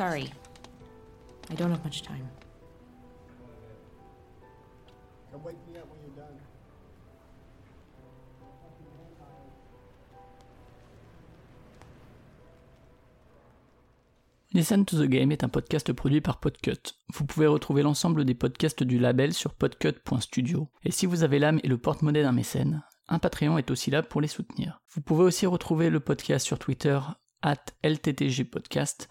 Sorry. I don't have much time. Come wake me up when you're done. Listen to the Game est un podcast produit par Podcut. Vous pouvez retrouver l'ensemble des podcasts du label sur podcut.studio. Et si vous avez l'âme et le porte-monnaie d'un mécène, un Patreon est aussi là pour les soutenir. Vous pouvez aussi retrouver le podcast sur Twitter, at LTTG Podcast,